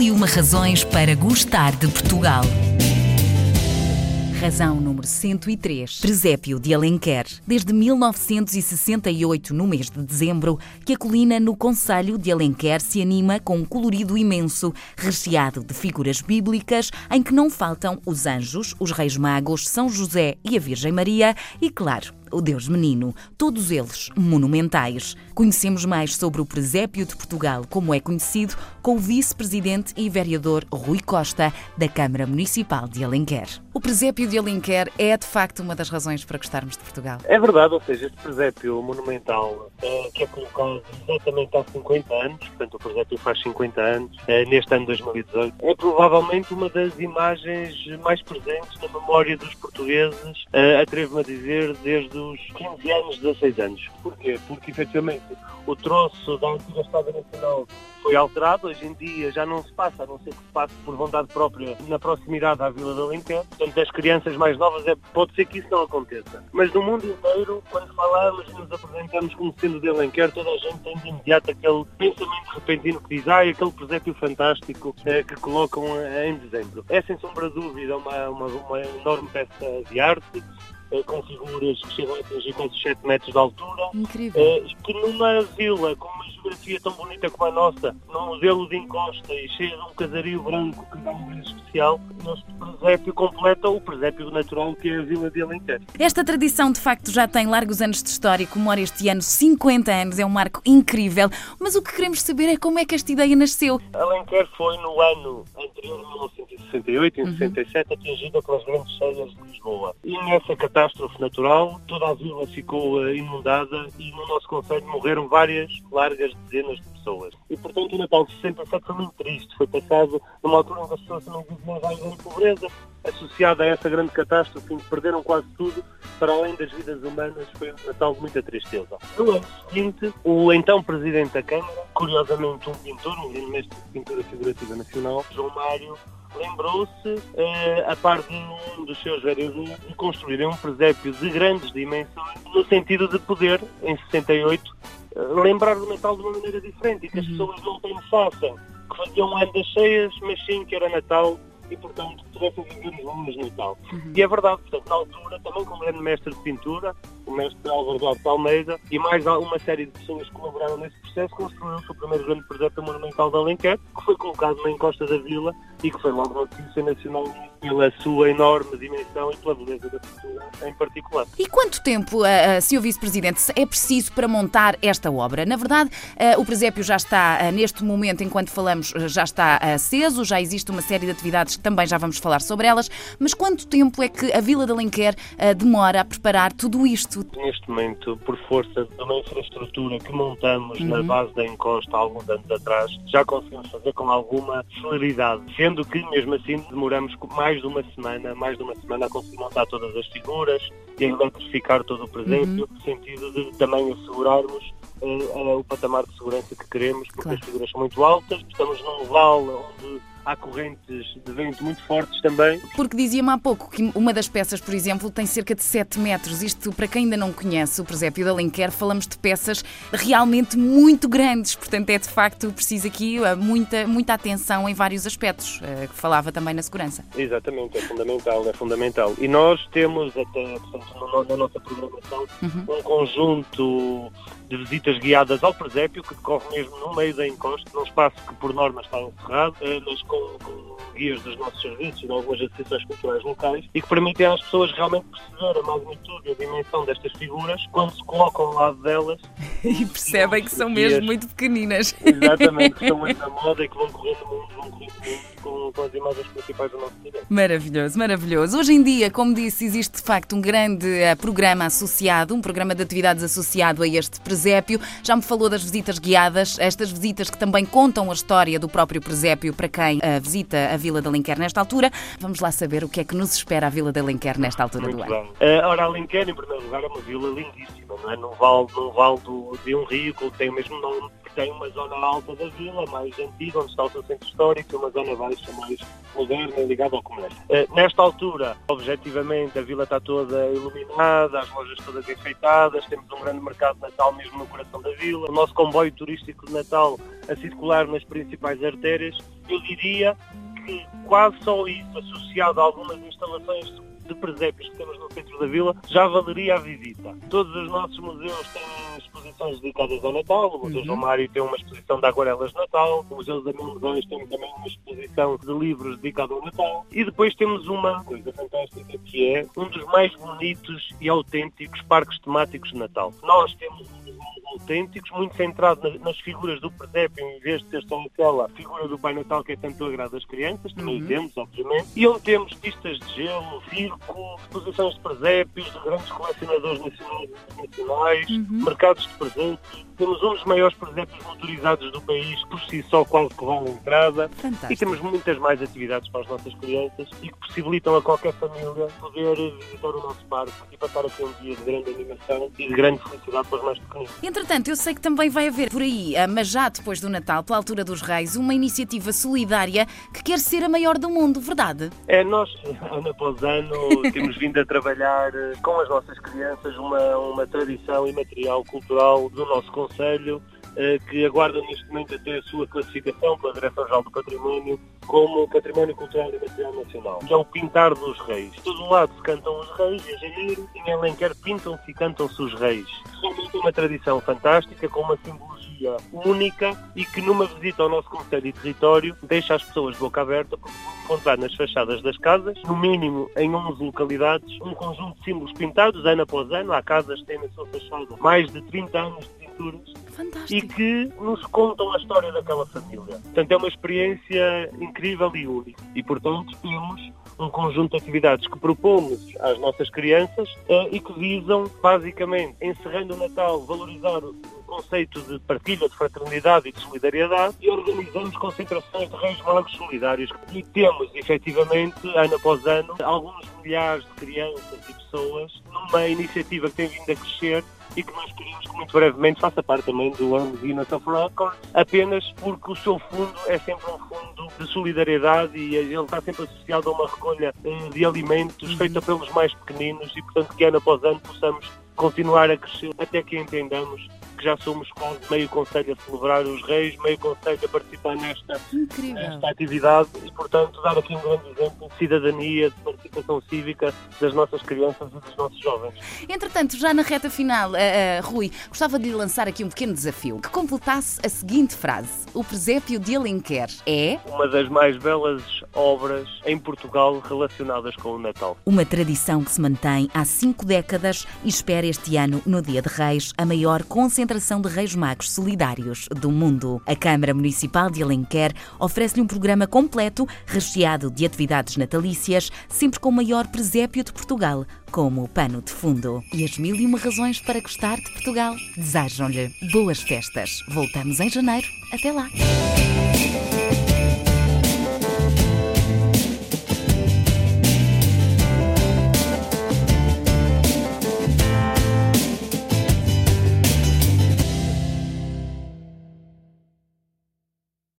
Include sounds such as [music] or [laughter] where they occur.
E uma razões para gostar de Portugal. Razão número 103. Presépio de Alenquer. Desde 1968, no mês de dezembro, que a colina no Conselho de Alenquer se anima com um colorido imenso, recheado de figuras bíblicas, em que não faltam os anjos, os reis magos, São José e a Virgem Maria e, claro, o Deus Menino, todos eles monumentais. Conhecemos mais sobre o Presépio de Portugal, como é conhecido, com o vice-presidente e vereador Rui Costa, da Câmara Municipal de Alenquer. O Presépio de Alenquer é, de facto, uma das razões para gostarmos de Portugal. É verdade, ou seja, este presépio monumental, é, que é colocado exatamente há 50 anos, portanto o presépio faz 50 anos, é, neste ano 2018, é provavelmente uma das imagens mais presentes na memória dos portugueses, é, atrevo-me a dizer, desde os 15 anos, 16 anos. Porquê? Porque efetivamente o troço da antiga Estrada Nacional foi alterado, hoje em dia já não se passa, a não ser que se passe por vontade própria na proximidade à Vila de Alenquer. Portanto, das crianças mais novas é, pode ser que isso não aconteça. Mas no mundo inteiro, quando falamos e nos apresentamos como sendo de Alenquer, toda a gente tem de imediato aquele pensamento repentino que diz, ah, aquele presépio fantástico é, que colocam em dezembro. É sem sombra de dúvida uma, uma, uma enorme peça de arte eh, com figuras que chegam a atingir quase 7 metros de altura. Incrível. Eh, que numa vila com uma geografia tão bonita como a nossa, num modelo de encosta e cheia de um casario branco que dá um brilho especial, este presépio completa o presépio natural que é a Vila de Alenquer. Esta tradição, de facto, já tem largos anos de história e comemora este ano 50 anos. É um marco incrível. Mas o que queremos saber é como é que esta ideia nasceu. Alenquer foi no ano anterior, 1968 e uhum. 67, atingida pelas grandes cheias de Lisboa. E nessa catástrofe natural, toda a vila ficou eh, inundada e no nosso Conselho morreram várias largas dezenas de pessoas. E, portanto, o Natal de 67 foi muito triste. Foi passado numa altura em que as pessoas também viviam em grande pobreza, associada a essa grande catástrofe, em que perderam quase tudo, para além das vidas humanas, foi um Natal de muita tristeza. No ano seguinte, o então Presidente da Câmara, curiosamente um pintor, um mestre de pintura figurativa nacional, João Mário, lembrou-se, eh, a par de um dos seus vereadores, de construírem um presépio de grandes dimensões, no sentido de poder, em 68, eh, lembrar o Natal de uma maneira diferente e que as uhum. pessoas não pensassem que faziam um ano das cheias, mas sim que era Natal e, portanto, pudessem viver os lumes de Natal. Uhum. E é verdade, portanto, na altura, também como grande mestre de pintura, o mestre Álvaro Duarte Almeida e mais uma série de pessoas que colaboraram nesse processo, construiu-se o primeiro grande projeto monumental da Alenquer, que foi colocado na encosta da vila e que foi logo notícia nacional pela sua enorme dimensão e pela beleza da pintura em particular. E quanto tempo, uh, Sr. Vice-Presidente, é preciso para montar esta obra? Na verdade, uh, o presépio já está, uh, neste momento, enquanto falamos, já está aceso, já existe uma série de atividades que também já vamos falar sobre elas, mas quanto tempo é que a Vila de Alenquer demora a preparar tudo isto? Neste momento, por força de uma infraestrutura que montamos uhum. na base da encosta há alguns anos atrás, já conseguimos fazer com alguma celeridade, sendo que, mesmo assim, demoramos mais de uma semana, mais de uma semana a conseguir montar todas as figuras e a eletrificar todo o presépio, uhum. no sentido de também assegurarmos uh, uh, o patamar de segurança que queremos, porque claro. as figuras são muito altas, estamos num vale onde há correntes de vento muito fortes também. Porque dizia-me há pouco que uma das peças, por exemplo, tem cerca de 7 metros. Isto, para quem ainda não conhece o presépio da Alenquer, falamos de peças realmente muito grandes. Portanto, é de facto preciso aqui eh, muita, muita atenção em vários aspectos, eh, que falava também na segurança. Exatamente, é fundamental, é fundamental. E nós temos até, portanto, na nossa programação, uhum. um conjunto de visitas guiadas ao presépio, que decorre mesmo no meio da encosta, num espaço que por norma está encerrado, eh, mas com, com guias dos nossos serviços e de algumas associações culturais locais e que permitem às pessoas realmente perceber a magnitude e a dimensão destas figuras quando se colocam ao lado delas. [laughs] e percebem que são mesmo muito pequeninas. [laughs] Exatamente, que estão muito na moda e que vão correr no mundo, vão mundo com, com as imagens principais do nosso cidade. Maravilhoso, maravilhoso. Hoje em dia, como disse, existe de facto um grande uh, programa associado, um programa de atividades associado a este presépio. Já me falou das visitas guiadas, estas visitas que também contam a história do próprio presépio para quem uh, visita a Vila de Alenquer nesta altura. Vamos lá saber o que é que nos espera a Vila de Alenquer nesta altura Muito do ano. Uh, ora, Alenquer, em primeiro lugar, é uma vila lindíssima, não é? num vale, num vale do, de um rio que tem o mesmo nome que tem uma zona alta da vila, mais antiga, onde está o seu centro histórico, e uma zona baixa mais moderna, ligada ao comércio. Uh, nesta altura, objetivamente, a vila está toda iluminada, as lojas todas enfeitadas, temos um grande mercado de Natal mesmo no coração da vila, o nosso comboio turístico de Natal a circular nas principais artérias. Eu diria que quase só isso, associado a algumas instalações de presépios que temos no centro da vila, já valeria a visita. Todos os nossos museus têm exposições dedicadas ao Natal. O Museu uhum. João Mário tem uma exposição de aguarelas de Natal. O Museu da Mil tem também uma exposição de livros dedicada ao Natal. E depois temos uma coisa fantástica que é um dos mais bonitos e autênticos parques temáticos de Natal. Nós temos autênticos, muito centrado nas figuras do presépio, em vez de ter só aquela figura do Pai Natal que é tanto agrada às crianças, também uhum. temos, obviamente. E onde temos pistas de gelo, circo, exposições de presépios, de grandes colecionadores nacionais e internacionais, uhum. mercados de presentes, temos um dos maiores presépios motorizados do país, por si só quase que vão entrada. Fantástico. E temos muitas mais atividades para as nossas crianças e que possibilitam a qualquer família poder visitar o nosso parque e passar aqui um dia de grande animação e de grande felicidade para os mais pequenos. Entretanto, eu sei que também vai haver por aí, ah, mas já depois do Natal, pela altura dos Reis, uma iniciativa solidária que quer ser a maior do mundo, verdade? É, nós, [laughs] ano após ano, temos vindo a trabalhar eh, com as nossas crianças uma, uma tradição imaterial cultural do nosso Conselho eh, que aguarda neste momento até a sua classificação pela Direção-Geral do Património como Património Cultural e Material Nacional, que é o Pintar dos Reis. De todo lado se cantam os reis, em janeiro, em Alenquer pintam-se e cantam-se os reis. Realmente uma tradição fantástica, com uma simbologia única e que numa visita ao nosso Conselho e Território deixa as pessoas de boca aberta porque vão encontrar nas fachadas das casas, no mínimo em 11 localidades, um conjunto de símbolos pintados ano após ano. Há casas que têm na sua fachada mais de 30 anos de Fantástico. e que nos contam a história daquela família. Portanto, é uma experiência incrível e única. E, portanto, temos um conjunto de atividades que propomos às nossas crianças uh, e que visam, basicamente, encerrando o Natal, valorizar o conceito de partilha, de fraternidade e de solidariedade e organizamos concentrações de reis magos solidários. E temos, efetivamente, ano após ano, alguns milhares de crianças e pessoas numa iniciativa que tem vindo a crescer e que nós queremos que muito brevemente faça parte também do Guinness of Records, apenas porque o seu fundo é sempre um fundo de solidariedade e ele está sempre associado a uma recolha eh, de alimentos feita pelos mais pequeninos e, portanto, que ano após ano possamos continuar a crescer até que entendamos que já somos quase meio conselho a celebrar os reis, meio conselho a participar nesta, nesta atividade e, portanto, dar aqui um grande exemplo de cidadania, de participação cívica das nossas crianças e dos nossos jovens. Entretanto, já na reta final, uh, uh, Rui, gostava de lhe lançar aqui um pequeno desafio, que completasse a seguinte frase. O presépio de Alenquer é... Uma das mais belas obras em Portugal relacionadas com o Natal. Uma tradição que se mantém há cinco décadas e espera este ano, no Dia de Reis, a maior concentração concentração de Reis Magos Solidários do mundo. A Câmara Municipal de Alenquer oferece-lhe um programa completo, recheado de atividades natalícias, sempre com o maior presépio de Portugal como pano de fundo. E as mil e uma razões para gostar de Portugal desejam-lhe boas festas. Voltamos em janeiro. Até lá!